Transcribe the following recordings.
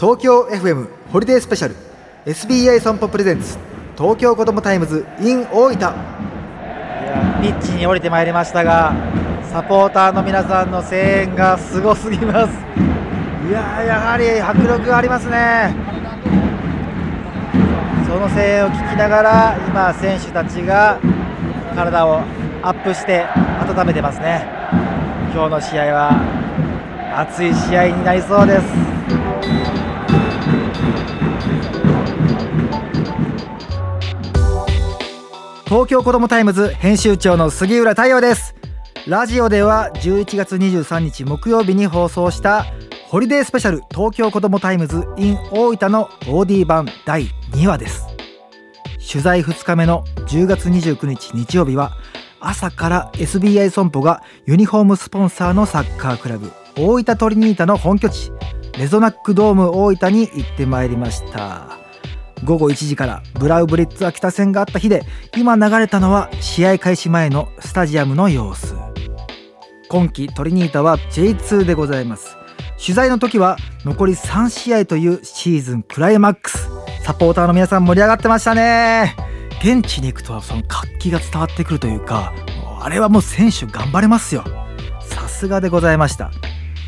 東京 FM ホリデースペシャル SBI 損保 presents 東京子どもタイムズ in 大分。いやピッチに降りてまいりましたがサポーターの皆さんの声援がすごすぎます。いややはり迫力ありますね。その声援を聞きながら今選手たちが体をアップして温めてますね。今日の試合は熱い試合になりそうです。東京子どもタイムズ編集長の杉浦太陽です。ラジオでは11月23日木曜日に放送したホリデースペシャル東京子どもタイムズ in 大分の OD 版第2話です。取材2日目の10月29日日曜日は朝から SBI 損保がユニフォームスポンサーのサッカークラブ大分トリニータの本拠地レゾナックドーム大分に行ってまいりました。午後1時からブラウブリッツ秋田戦があった日で今流れたのは試合開始前のスタジアムの様子。今季トリニータは J2 でございます。取材の時は残り3試合というシーズンクライマックス。サポーターの皆さん盛り上がってましたね。現地に行くとその活気が伝わってくるというかあれはもう選手頑張れますよ。さすがでございました。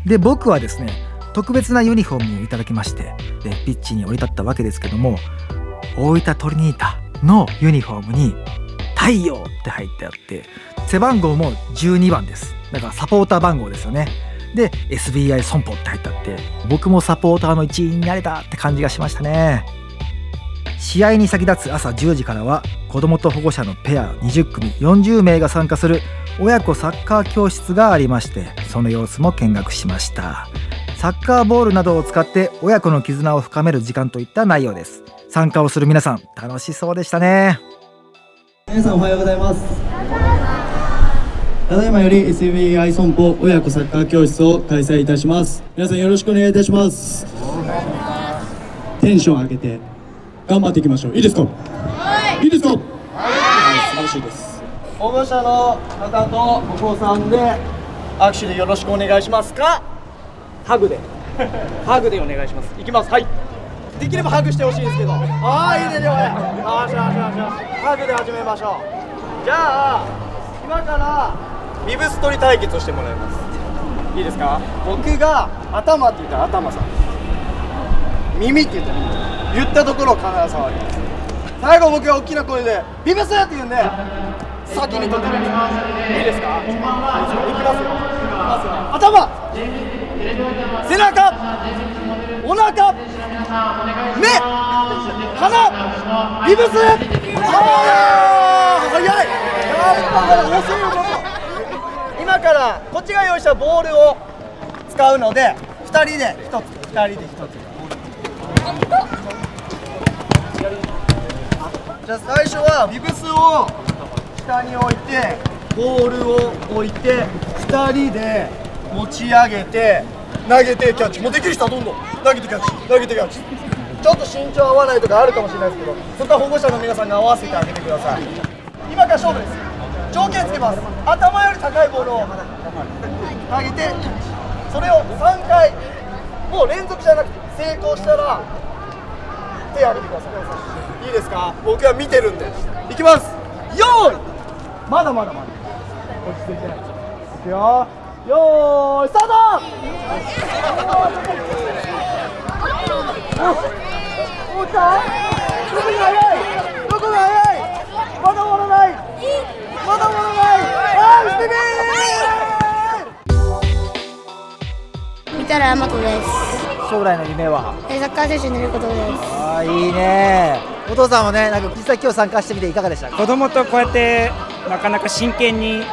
で僕はですね特別なユニフォームをいただきましてでピッチに降り立ったわけですけども大分トリニータのユニフォームに「太陽」って入ってあって背番号も12番です。だからサポーター番号ですよね。で SBI 損保って入ってあって僕もサポーターの一員になれたって感じがしましたね。試合に先立つ朝10時からは子どもと保護者のペア20組40名が参加する親子サッカー教室がありましてその様子も見学しました。サッカーボールなどを使って親子の絆を深める時間といった内容です。参加をする皆さん楽しそうでしたね。皆さんおはようございます。ただいまより SBI 損保親子サッカー教室を開催いたします。皆さんよろしくお願いいたします。テンション上げて頑張っていきましょう。いいですか？はいいいですか？はい。素晴らしいです。保護者の方とお子さんで握手でよろしくお願いしますか？ハグで。ハグでお願いします。いきます。はい。できればハグしてほしいですけど。ああいいですよよしよしよしよし。ハグで始めましょう。じゃあ今からビブス取り対決をしてもらいます。いいですか？僕が頭って言ったら頭さん。耳って言ったら耳。言ったところを必ず触ります。最後僕が大きな声で「ビブス!」って言うんで先に取ってくださいいいですかいきますよ。いきますよ。頭背中お腹目鼻ビブスあー早い。やっぱ遅いよ今からこっちが用意したボールを使うので2人で1つ2人で1つ。じゃあ最初はビブスを下に置いてボールを置いて2人で持ち上げて投げてキャッチ。もうできる人はどんどん。投げてキャッチ。投げてキャッチ。ちょっと身長合わないとかあるかもしれないですけどそこは保護者の皆さんが合わせてあげてください。今から勝負です。条件つけます頭より高いボールを投げてそれを3回もう連続じゃなくて成功したら手を挙げてください。いいですか？僕は見てるんで。いきます。よーい。まだまだまだ。落ち着いて。ないいくよ。よーいスタートおおったどこが速いどこが速いまだ終わらないまだ終わらないあーステ三田原真子です将来の夢はえーサッカー選手になることですああいいねお父さんもねなんか実際今日参加してみていかがでしたか子供とこうやってなかなか真剣に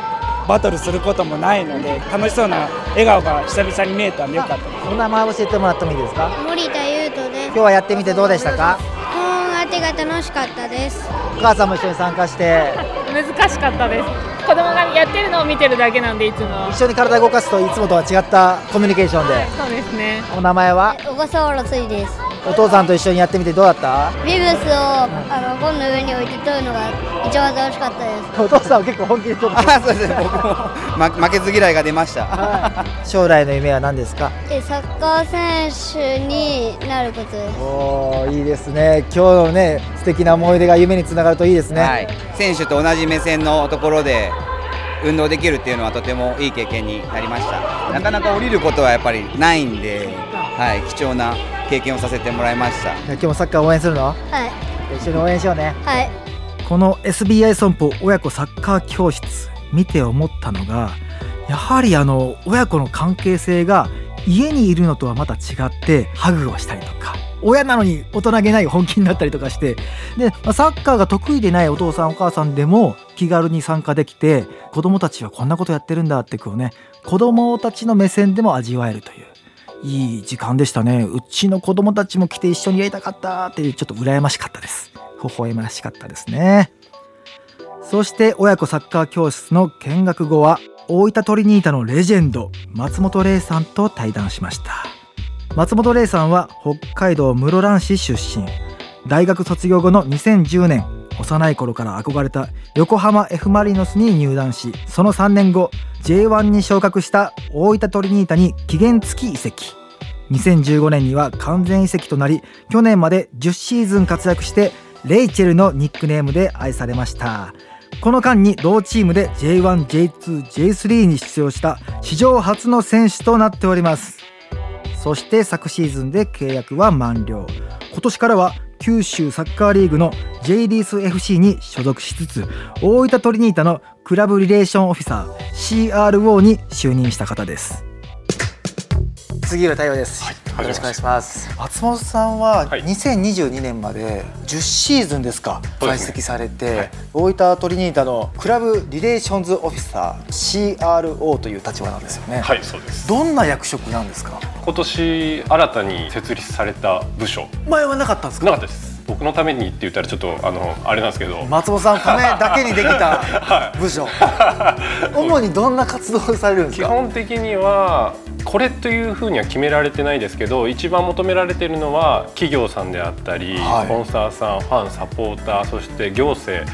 バトルすることもないので楽しそうな笑顔が久々に見えたんでよかった。お名前教えてもらってもいいですか？森田優斗です。今日はやってみてどうでしたか？本当てが楽しかったです。お母さんも一緒に参加して。難しかったです。子供がやってるのを見てるだけなんでいつも。一緒に体動かすといつもとは違ったコミュニケーションで。そうですね。お名前は？小笠原ついですお父さんと一緒にやってみてどうだった？ビブスをあのゴンの上に置いて取るのが一番楽しかったです。お父さんは結構本気で撮ってあそうです。ね僕も、ま、負けず嫌いが出ました。はい。将来の夢は何ですか？えサッカー選手になることです。おーいいですね。今日のね素敵な思い出が夢につながるといいですね、はい、選手と同じ目線のところで運動できるっていうのはとてもいい経験になりました。なかなか降りることはやっぱりないんで、はい、貴重な経験をさせてもらいました。じゃあ今日もサッカー応援するの？はい。一緒に応援しようね。はい。この SBI 損保親子サッカー教室見て思ったのがやはりあの親子の関係性が家にいるのとはまた違ってハグをしたりとか親なのに大人げない本気になったりとかしてでまあサッカーが得意でないお父さんお母さんでも気軽に参加できて子供たちはこんなことやってるんだってこうね子供たちの目線でも味わえるといういい時間でしたね。うちの子供たちも来て一緒にやりたかったっていうちょっと羨ましかったです。微笑ましかったですね。そして親子サッカー教室の見学後は大分トリニータのレジェンド松本玲さんと対談しました。松本玲さんは北海道室蘭市出身。大学卒業後の2010年幼い頃から憧れた横浜 F・ マリノスに入団しその3年後 J1 に昇格した大分トリニータに期限付き移籍。2015年には完全移籍となり去年まで10シーズン活躍してレイチェルのニックネームで愛されました。この間に同チームで J1、J2、J3 に出場した史上初の選手となっております。そして昨シーズンで契約は満了。今年からは九州サッカーリーグの J リース FC に所属しつつ大分トリニータのクラブリレーションオフィサー CRO に就任した方です。杉浦太陽です、よろしくお願いします。松本さんははい。2022年まで10シーズンですか在籍されて、はい。大分トリニータのクラブリレーションズオフィサー CRO という立場なんですよね、はいそうです。どんな役職なんですか？今年新たに設立された部署。前はなかったんですか？なかったです僕のためにって言ったらちょっとあのあれなんですけど。松本さんのためだけにできた 部署、主にどんな活動をされるんです基か本的にはこれというふうには決められてないですけど一番求められているのは企業さんであったり、はい。スポンサーさんファンサポーターそして行政。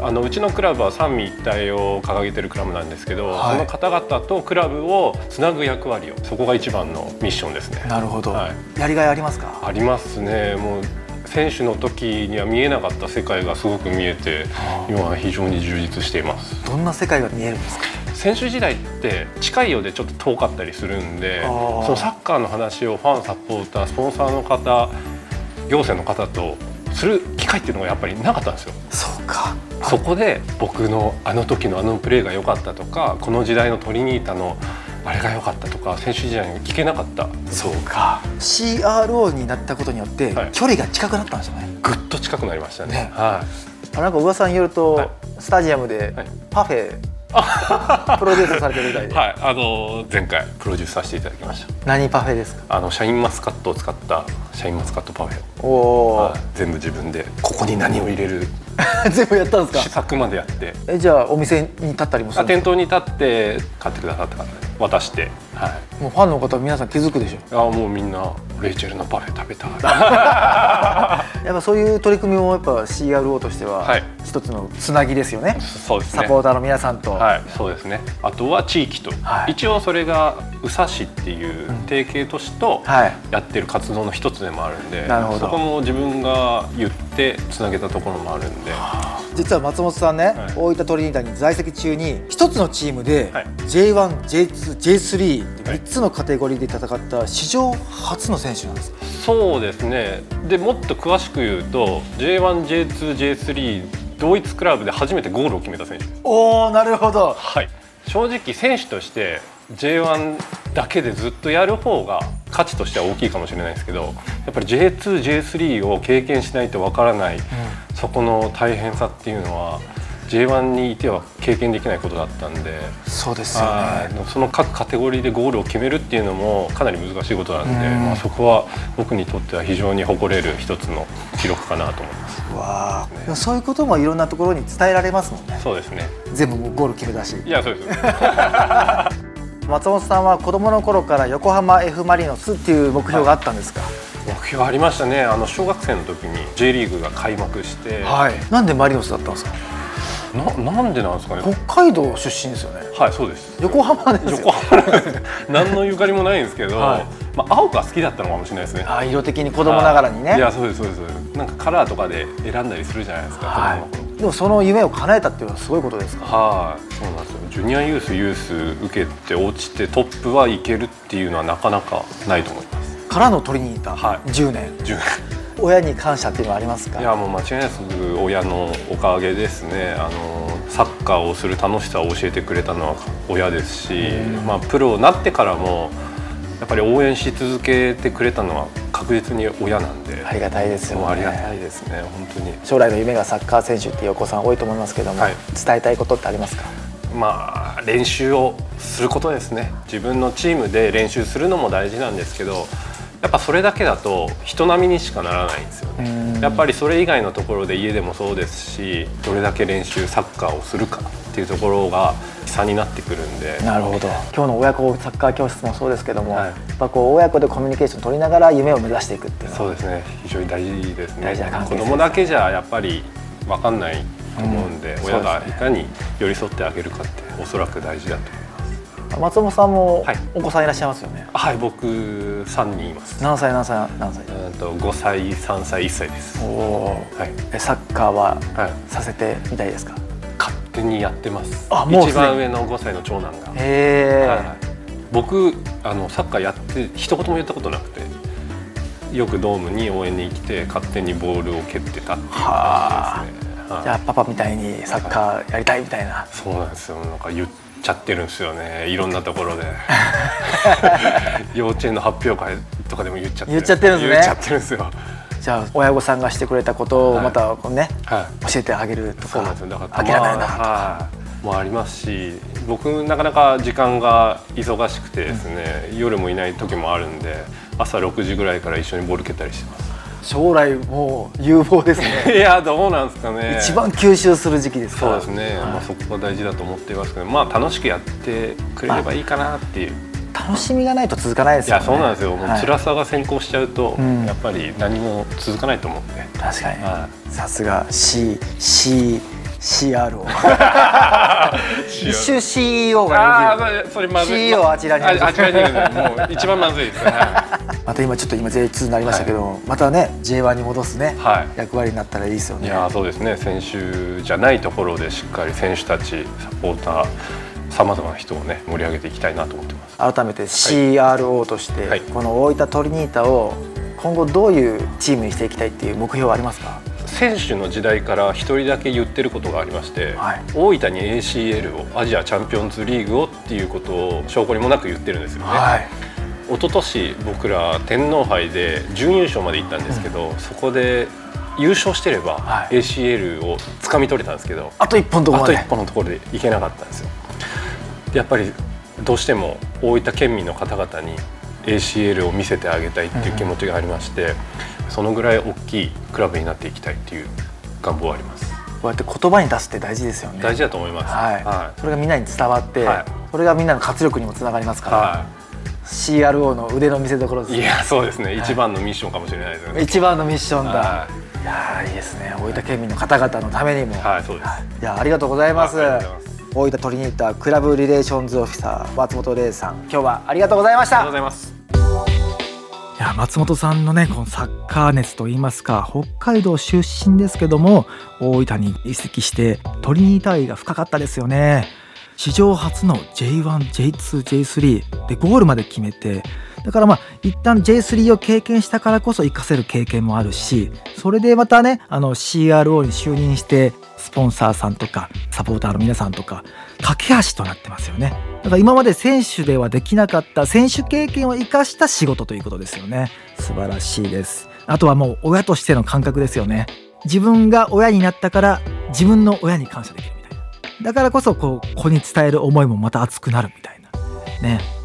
あのうちのクラブは三位一体を掲げてるクラブなんですけど、はい。その方々とクラブをつなぐ役割をそこが一番のミッションですね。なるほど、はい。やりがいありますか？ありますね。もう選手の時には見えなかった世界がすごく見えて今は非常に充実しています。どんな世界が見えるんですか？選手時代って近いようでちょっと遠かったりするんでそのサッカーの話をファンサポータースポンサーの方行政の方とする機会っていうのがやっぱりなかったんですよ。そうか。そこで僕のあの時のあのプレーが良かったとかこの時代のトリニータのあれが良かったとか選手時代に聞けなかった。そうか。CRO になったことによってはい。距離が近くなったんですよね、ぐっと近くなりましたね。ね。はあなんか噂によると、はい。スタジアムではい。パフェ、プロデュースされてるみたいい、で、はい、あの前回プロデュースさせていただきました。何パフェですか？あのシャインマスカットを使ったシャインマスカットパフェ。おお、はい。全部自分で。ここに何を入れる 全部やったんですか？試作までやって。えじゃあお店に立ったりもするあんです店頭に立って買ってくださった方に渡して、はい、かもうファンの方皆さん気づくでしょ？あもうみんなレイチェルのパフェ食べた やっぱそういう取り組みもやっぱ CRO としてははい。一つのつなぎですよね、そうですね。サポーターの皆さんと、はい、そうですね。あとは地域と、はい。一応それが宇佐市っていう提携都市とはい。やってる活動の一つでもあるんで、なるほど。そこも自分が言ってつなげたところもあるんで、実は松本さんね、はい。大分トリニータに在籍中に一つのチームではい。J1、J2、J3 ってはい。3つのカテゴリーで戦った史上初の選手なんです。そうですね。でもっと詳しく言うと J1、J2、J3 同一クラブで初めてゴールを決めた選手。です。おおなるほど。はい。正直選手として J1 だけでずっとやる方が価値としては大きいかもしれないですけどやっぱり J2、J3 を経験しないとわからない、そこの大変さっていうのは J1 にいては経験できないことだったんで。そうですよはいねその各カテゴリーでゴールを決めるっていうのもかなり難しいことなんで、うんまあ、そこは僕にとっては非常に誇れる一つの記録かなと思います。わあ、でもそういうこともいろんなところに伝えられますもんねそうですね。全部ゴール決めたしいや、そうです。松本さんは子供の頃から横浜 F・ マリノスっていう目標があったんですか？目標ありましたね。あの小学生の時に J リーグが開幕して、い。なんでマリノスだったんですか？ななんでなんですかね。北海道出身ですよね。はいそうです。横浜ですよ。横浜です。何のゆかりもないんですけど、はい。まあ、青が好きだったのかもしれないですね。あ色的に子供ながらにね。い。やそうですそうですなんかカラーとかで選んだりするじゃないですか、はい。でもその夢を叶えたっていうのはすごいことですか？はい、そうなんですよ。ジュニアユースユース受けて落ちてトップはいけるっていうのはなかなかないと思います。からの取りに行った。はい。10年。10親に感謝っていうのはありますか？いやもう間違いなく親のおかげですね。あのサッカーをする楽しさを教えてくれたのは親ですし、まあプロになってからもやっぱり応援し続けてくれたのは確実に親なんで、ありがたいですよね。ありがたいですね本当に。将来の夢がサッカー選手っていうお子さん多いと思いますけども、はい。伝えたいことってありますか？まあ練習をすることですね。自分のチームで練習するのも大事なんですけどやっぱそれだけだと人並みにしかならないんですよね。やっぱりそれ以外のところで家でもそうですしどれだけ練習サッカーをするかっていうところが差になってくるんで。なるほど。今日の親子サッカー教室もそうですけども、はい。やっぱこう親子でコミュニケーション取りながら夢を目指していくっていうそうですね。非常に大事ですね。大事な関係性子供だけじゃやっぱり分かんないと思うんで、うん。親がいかに寄り添ってあげるかっておそらく大事だと思います松本さんもはい。お子さんいらっしゃいますよね、はい僕3人います。何歳何歳何歳？うんと5歳3歳1歳です。おおはい。えサッカーははい。させてみたいですか？勝手にやってます。あもう一番上の5歳の長男が、へえ、はい僕あのサッカーやって一言も言ったことなくてよくドームに応援に来て勝手にボールを蹴ってたっていう感じですね。はいじゃあパパみたいにサッカーやりたいみたいな。そうなんですよ。なんか言っちゃってるんですよね。いろんなところで。幼稚園の発表会とかでも言っちゃって言っちゃってるんですね。言っちゃってるんですよ。じゃあ親御さんがしてくれたことをはい。またこうね、はい。教えてあげるとかそうなんですよ。だから諦めないなとか、はい。もありますし僕なかなか時間が忙しくてですね、夜もいない時もあるんで朝6時ぐらいから一緒にボール蹴ったりしてます将来もう有望ですね。いやどうなんですかね。一番吸収する時期ですかそうらですね、まあ、そこが大事だと思っていますけどまあ楽しくやってくれればいいかなっていう。楽しみがないと続かないですいやそうなんですよ、もうはい辛さが先行しちゃうと、うん。やっぱり何も続かないと思って、確かに、はさすが。C C CRO 一瞬 CEO あがあそれまずい。CEO あちらにいる。ああちらにいるね。もう一番まずいですね。はまた今ちょっと今 J2 になりましたけど、またね J1 に戻すね、はい。役割になったらいいですよい、ね。いやーそうですね。選手じゃないところでしっかり選手たちサポーターさまざまな人をね盛り上げていきたいなと思ってます。改めて CRO として、はい。この大分トリニータを今後どういうチームにしていきたいっていう目標はありますか？選手の時代から一人だけ言ってることがありまして、はい。大分に ACL をアジアチャンピオンズリーグをっていうことを証拠にもなく言ってるんですよね。一昨年僕ら天皇杯で準優勝まで行ったんですけど、そこで優勝してればはい。ACL を掴み取れたんですけど、あと一本のとこあと一歩のところで行けなかったんですよ。でやっぱりどうしても大分県民の方々に ACL を見せてあげたいっていう気持ちがありまして、そのぐらい大きいクラブになっていきたいっていう願望はあります。こうやって言葉に出すって大事ですよね。大事だと思います。はい。はそれがみんなに伝わって、はい。それがみんなの活力にもつながりますから、は CRO の腕の見せ所ですい。いやそうですね、一番のミッションかもしれないですね。一番のミッションだ、はい。やーいいですね。大分県民の方々のためにも、はい、そうです。い。やありがとうございます。大分トリニータクラブリレーションズオフィサー松本玲さん今日はありがとうございましありたがとうございます。や松本さんのねこのサッカー熱といいますか北海道出身ですけども大分に移籍してトリニータ愛が深かったですよね。史上初の J1J2J3 でゴールまで決めてだからまあ一旦 J3 を経験したからこそ活かせる経験もあるしそれでまたねあの CRO に就任してスポンサーさんとかサポーターの皆さんとか架け橋となってますよね。だから今まで選手ではできなかった選手経験を生かした仕事ということですよね。素晴らしいです。あとはもう親としての感覚ですよね。自分が親になったから自分の親に感謝できるみたいな。だからこそこう子に伝える思いもまた熱くなるみたいな。ね。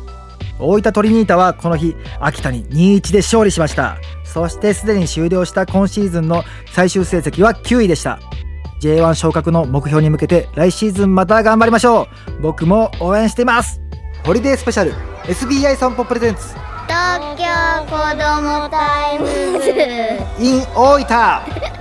大分トリニータはこの日秋田に2-1で勝利しました。そしてすでに終了した今シーズンの最終成績は9位でした。J1 昇格の目標に向けて来シーズンまた頑張りましょう。僕も応援しています。ホリデースペシャル SBI 損保 presents。東京子供タイムズ。in 大分